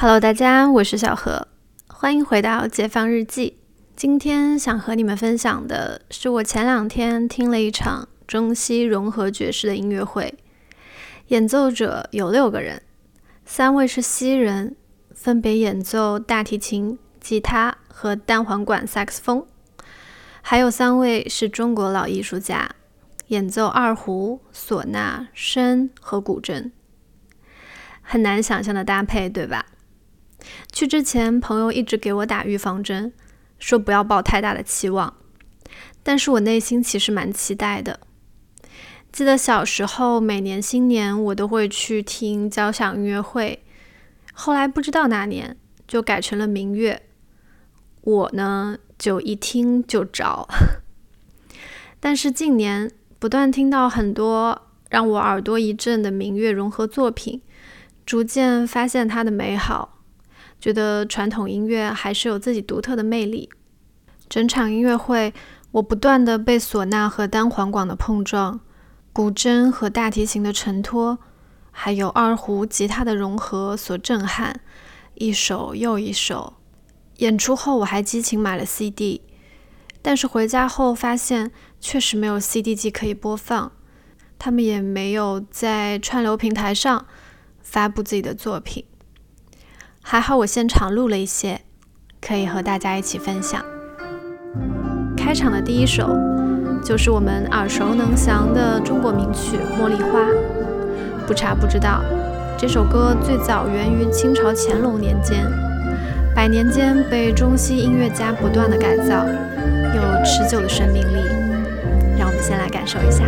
Hello，大家，我是小何，欢迎回到解放日记。今天想和你们分享的是我前两天听了一场中西融合爵士的音乐会，演奏者有六个人，三位是西人，分别演奏大提琴、吉他和单簧管萨克斯风，还有三位是中国老艺术家，演奏二胡、唢呐、笙和古筝，很难想象的搭配，对吧？去之前，朋友一直给我打预防针，说不要抱太大的期望。但是我内心其实蛮期待的。记得小时候，每年新年我都会去听交响音乐会，后来不知道哪年就改成了民乐。我呢，就一听就着。但是近年不断听到很多让我耳朵一震的民乐融合作品，逐渐发现它的美好。觉得传统音乐还是有自己独特的魅力。整场音乐会，我不断的被唢呐和单簧管的碰撞、古筝和大提琴的承托，还有二胡、吉他的融合所震撼，一首又一首。演出后，我还激情买了 CD，但是回家后发现确实没有 CD 机可以播放，他们也没有在串流平台上发布自己的作品。还好我现场录了一些，可以和大家一起分享。开场的第一首就是我们耳熟能详的中国名曲《茉莉花》。不查不知道，这首歌最早源于清朝乾隆年间，百年间被中西音乐家不断的改造，有持久的生命力。让我们先来感受一下。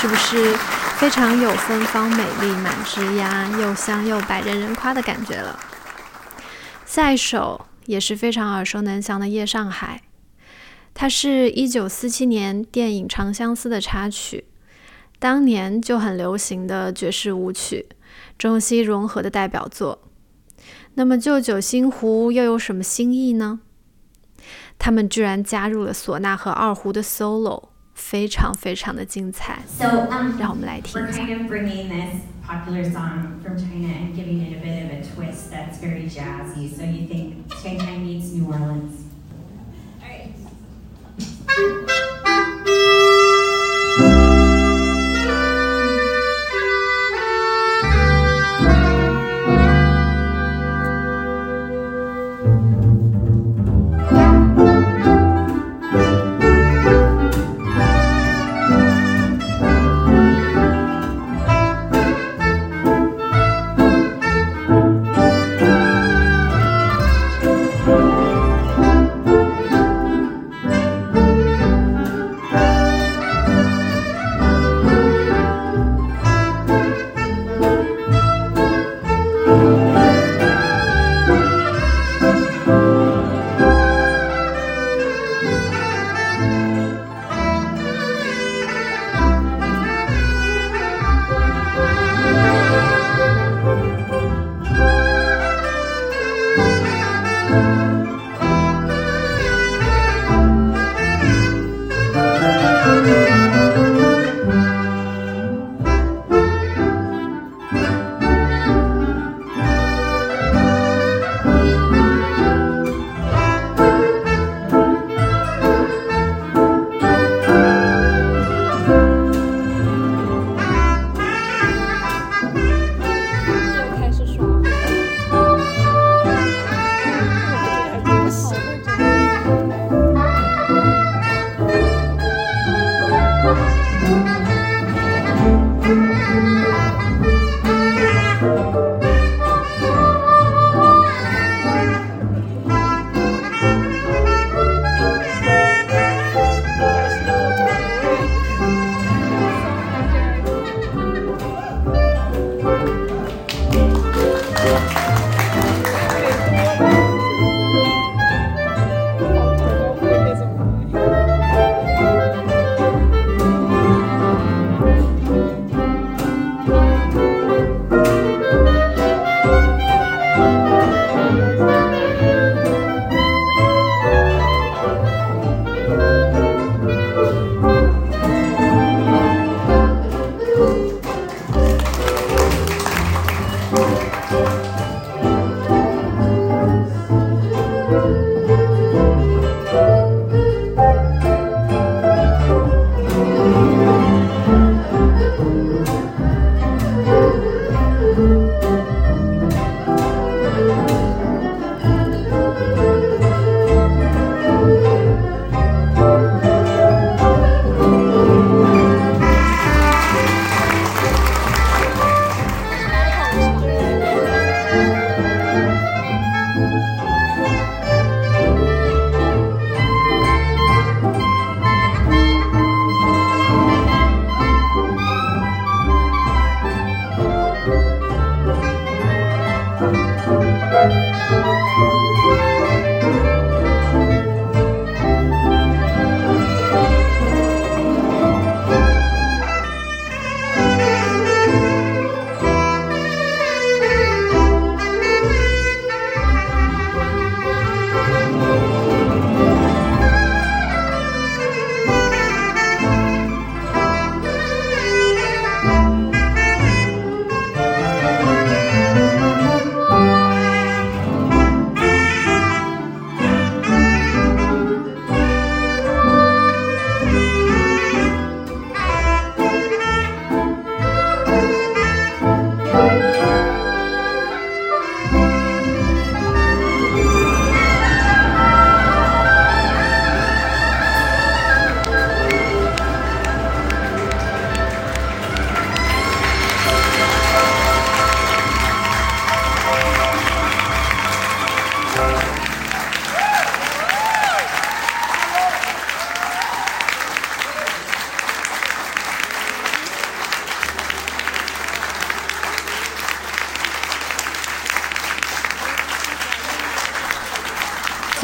是不是非常有芬芳、美丽、满枝桠、又香又白人人夸的感觉了？下一首也是非常耳熟能详的《夜上海》，它是一九四七年电影《长相思》的插曲，当年就很流行的爵士舞曲，中西融合的代表作。那么，旧九新湖又有什么新意呢？他们居然加入了唢呐和二胡的 solo，非常非常的精彩。让我们来听一下。popular song from China and giving it a bit of a twist that's very jazzy. So you think Shanghai meets New Orleans. All right.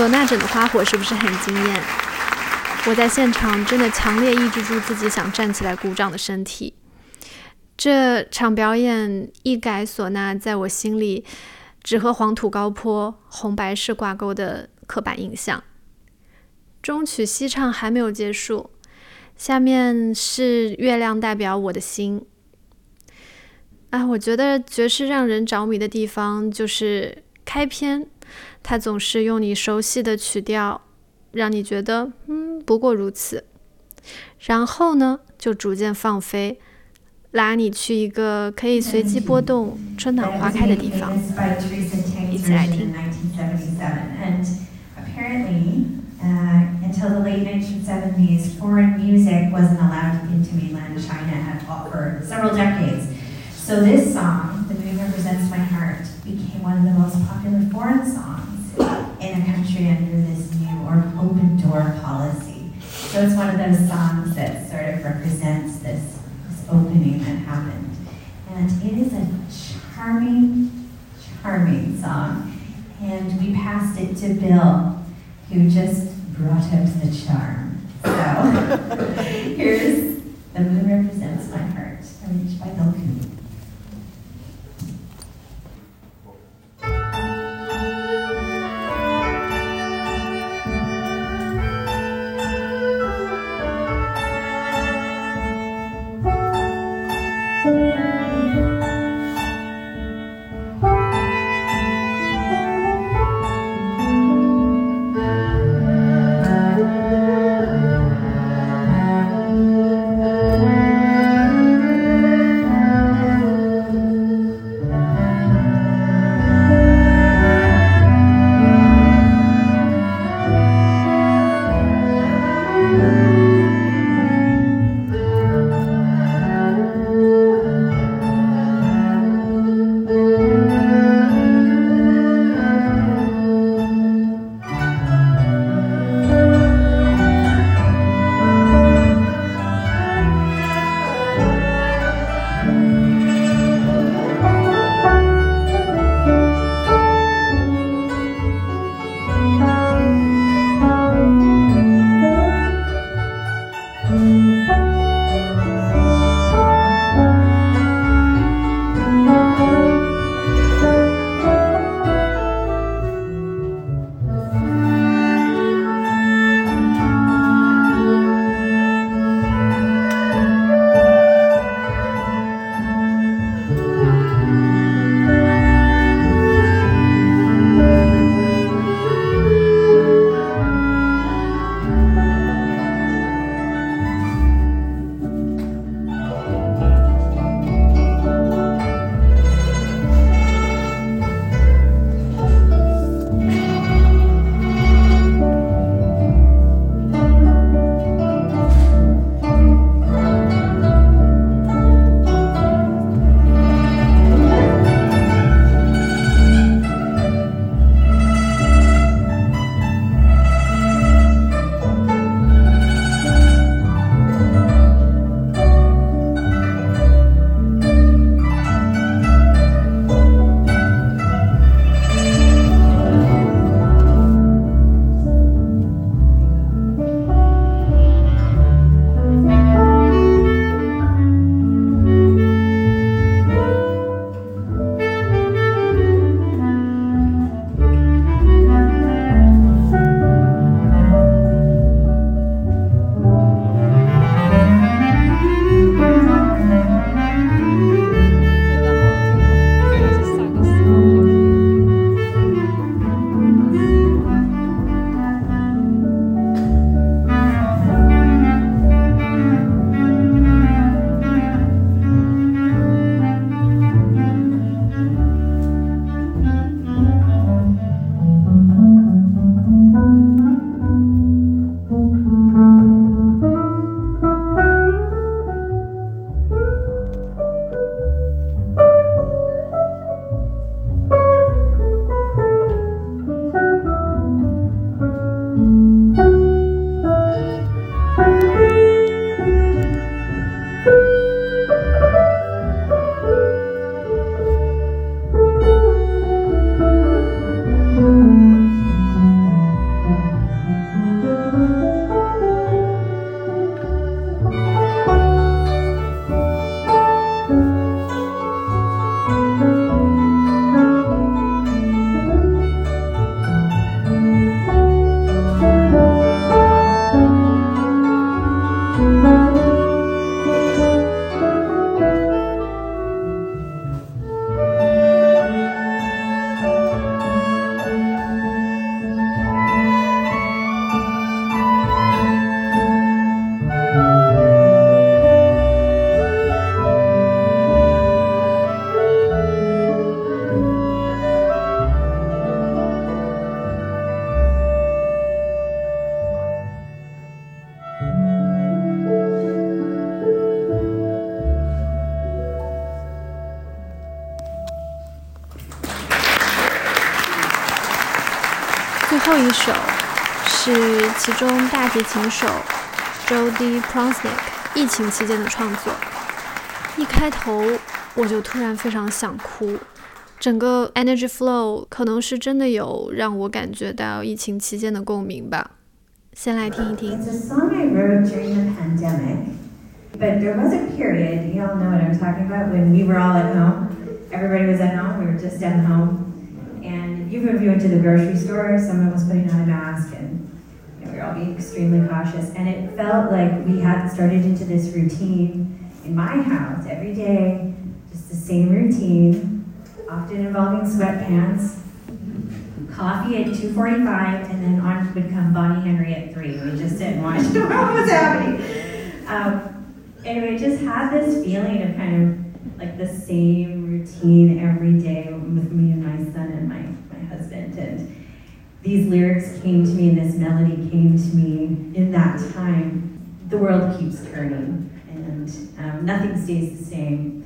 唢呐整的花火是不是很惊艳？我在现场真的强烈抑制住自己想站起来鼓掌的身体。这场表演一改唢呐在我心里只和黄土高坡、红白事挂钩的刻板印象。中曲西唱还没有结束，下面是月亮代表我的心。啊，我觉得爵士让人着迷的地方就是开篇，它总是用你熟悉的曲调，让你觉得嗯，不过如此。然后呢，就逐渐放飞，拉你去一个可以随机波动、春暖花开的地方。一起来听。Until the late 1970s, foreign music wasn't allowed into mainland China at all for several decades. So this song, The Moon Represents My Heart, became one of the most popular foreign songs in a country under this new or open door policy. So it's one of those songs that sort of represents this, this opening that happened. And it is a charming, charming song. And we passed it to Bill, who just brought up the charm. So here's The Moon Represents My Heart, arranged by 中大提琴手 Jody Pronsnick 疫情期间的创作。一开头我就突然非常想哭，整个 Energy Flow 可能是真的有让我感觉到疫情期间的共鸣吧。先来听一听。It's a song I wrote during the pandemic, but there was a period, you all know what I'm talking about, when we were all at home. Everybody was at home, we were just at home. And even if you went to the grocery store, someone was putting on a mask and we all being extremely cautious. And it felt like we had started into this routine in my house every day, just the same routine, often involving sweatpants, coffee at 2.45, and then on would come Bonnie Henry at 3. We just and watch what was happening. Um, anyway, just had this feeling of kind of like the same routine every day with me and my son and my. And these lyrics came to me and this melody came to me in that time. The world keeps turning and um, nothing stays the same.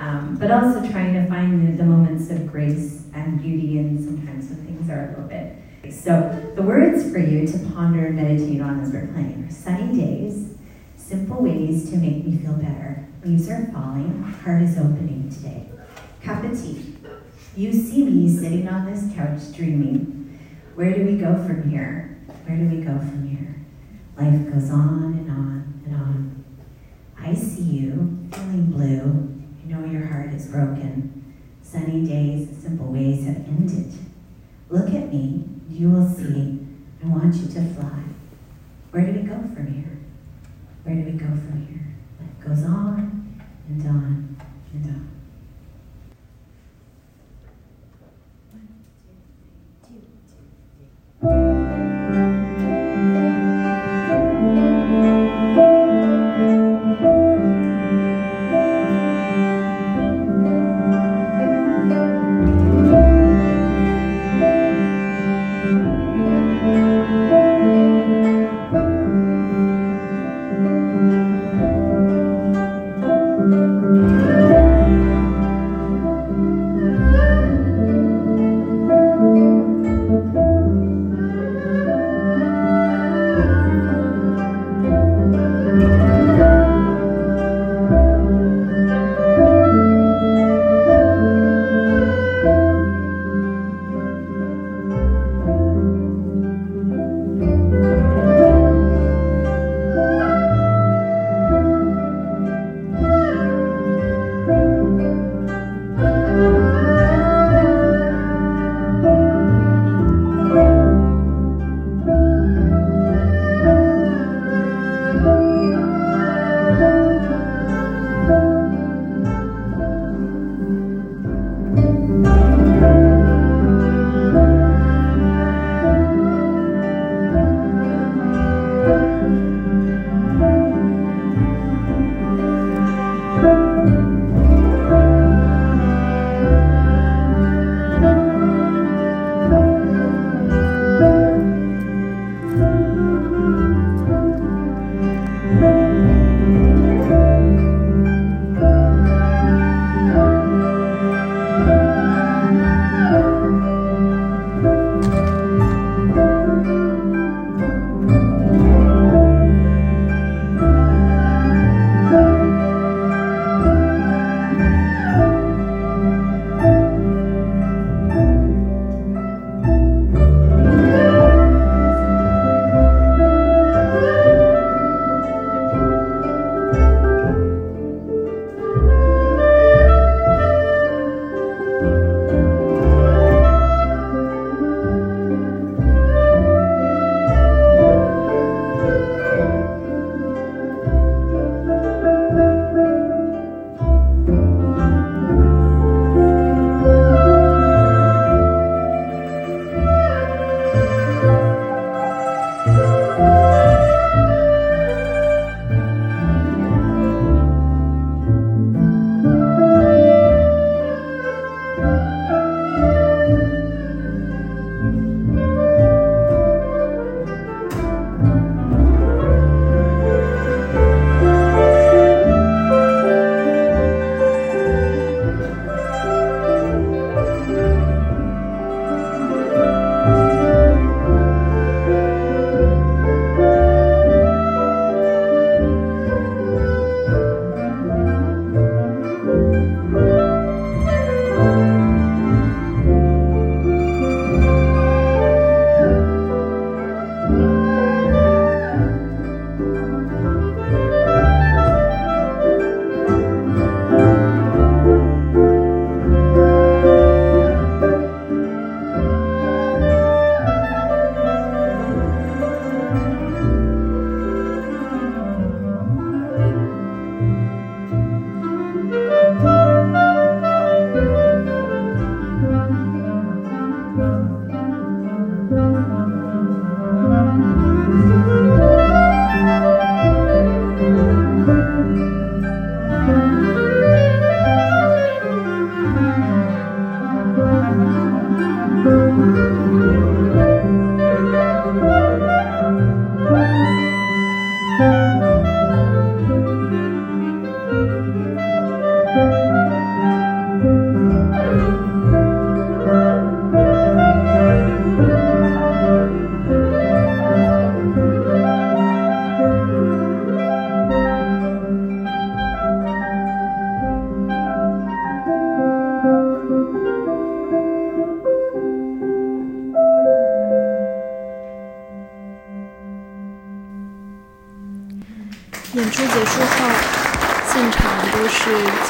Um, but also trying to find the, the moments of grace and beauty and sometimes when things are a little bit. So the words for you to ponder and meditate on as we're playing are sunny days, simple ways to make me feel better. Leaves are falling, heart is opening today. Cup of tea. You see me sitting on this couch dreaming. Where do we go from here? Where do we go from here? Life goes on and on and on. I see you, feeling blue. You know your heart is broken. Sunny days, simple ways have ended. Look at me, you will see. I want you to fly. Where do we go from here? Where do we go from here? Life goes on and on and on.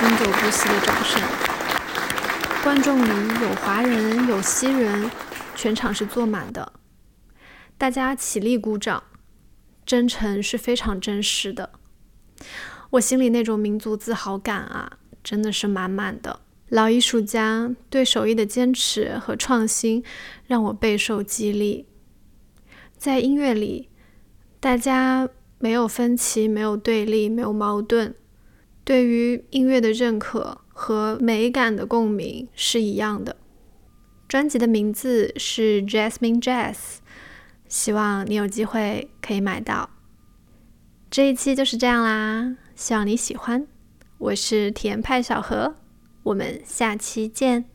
经久不息的掌声。观众里有华人，有西人，全场是坐满的。大家起立鼓掌，真诚是非常真实的。我心里那种民族自豪感啊，真的是满满的。老艺术家对手艺的坚持和创新，让我备受激励。在音乐里，大家。没有分歧，没有对立，没有矛盾。对于音乐的认可和美感的共鸣是一样的。专辑的名字是 Jasmine Jazz，希望你有机会可以买到。这一期就是这样啦，希望你喜欢。我是体验派小何，我们下期见。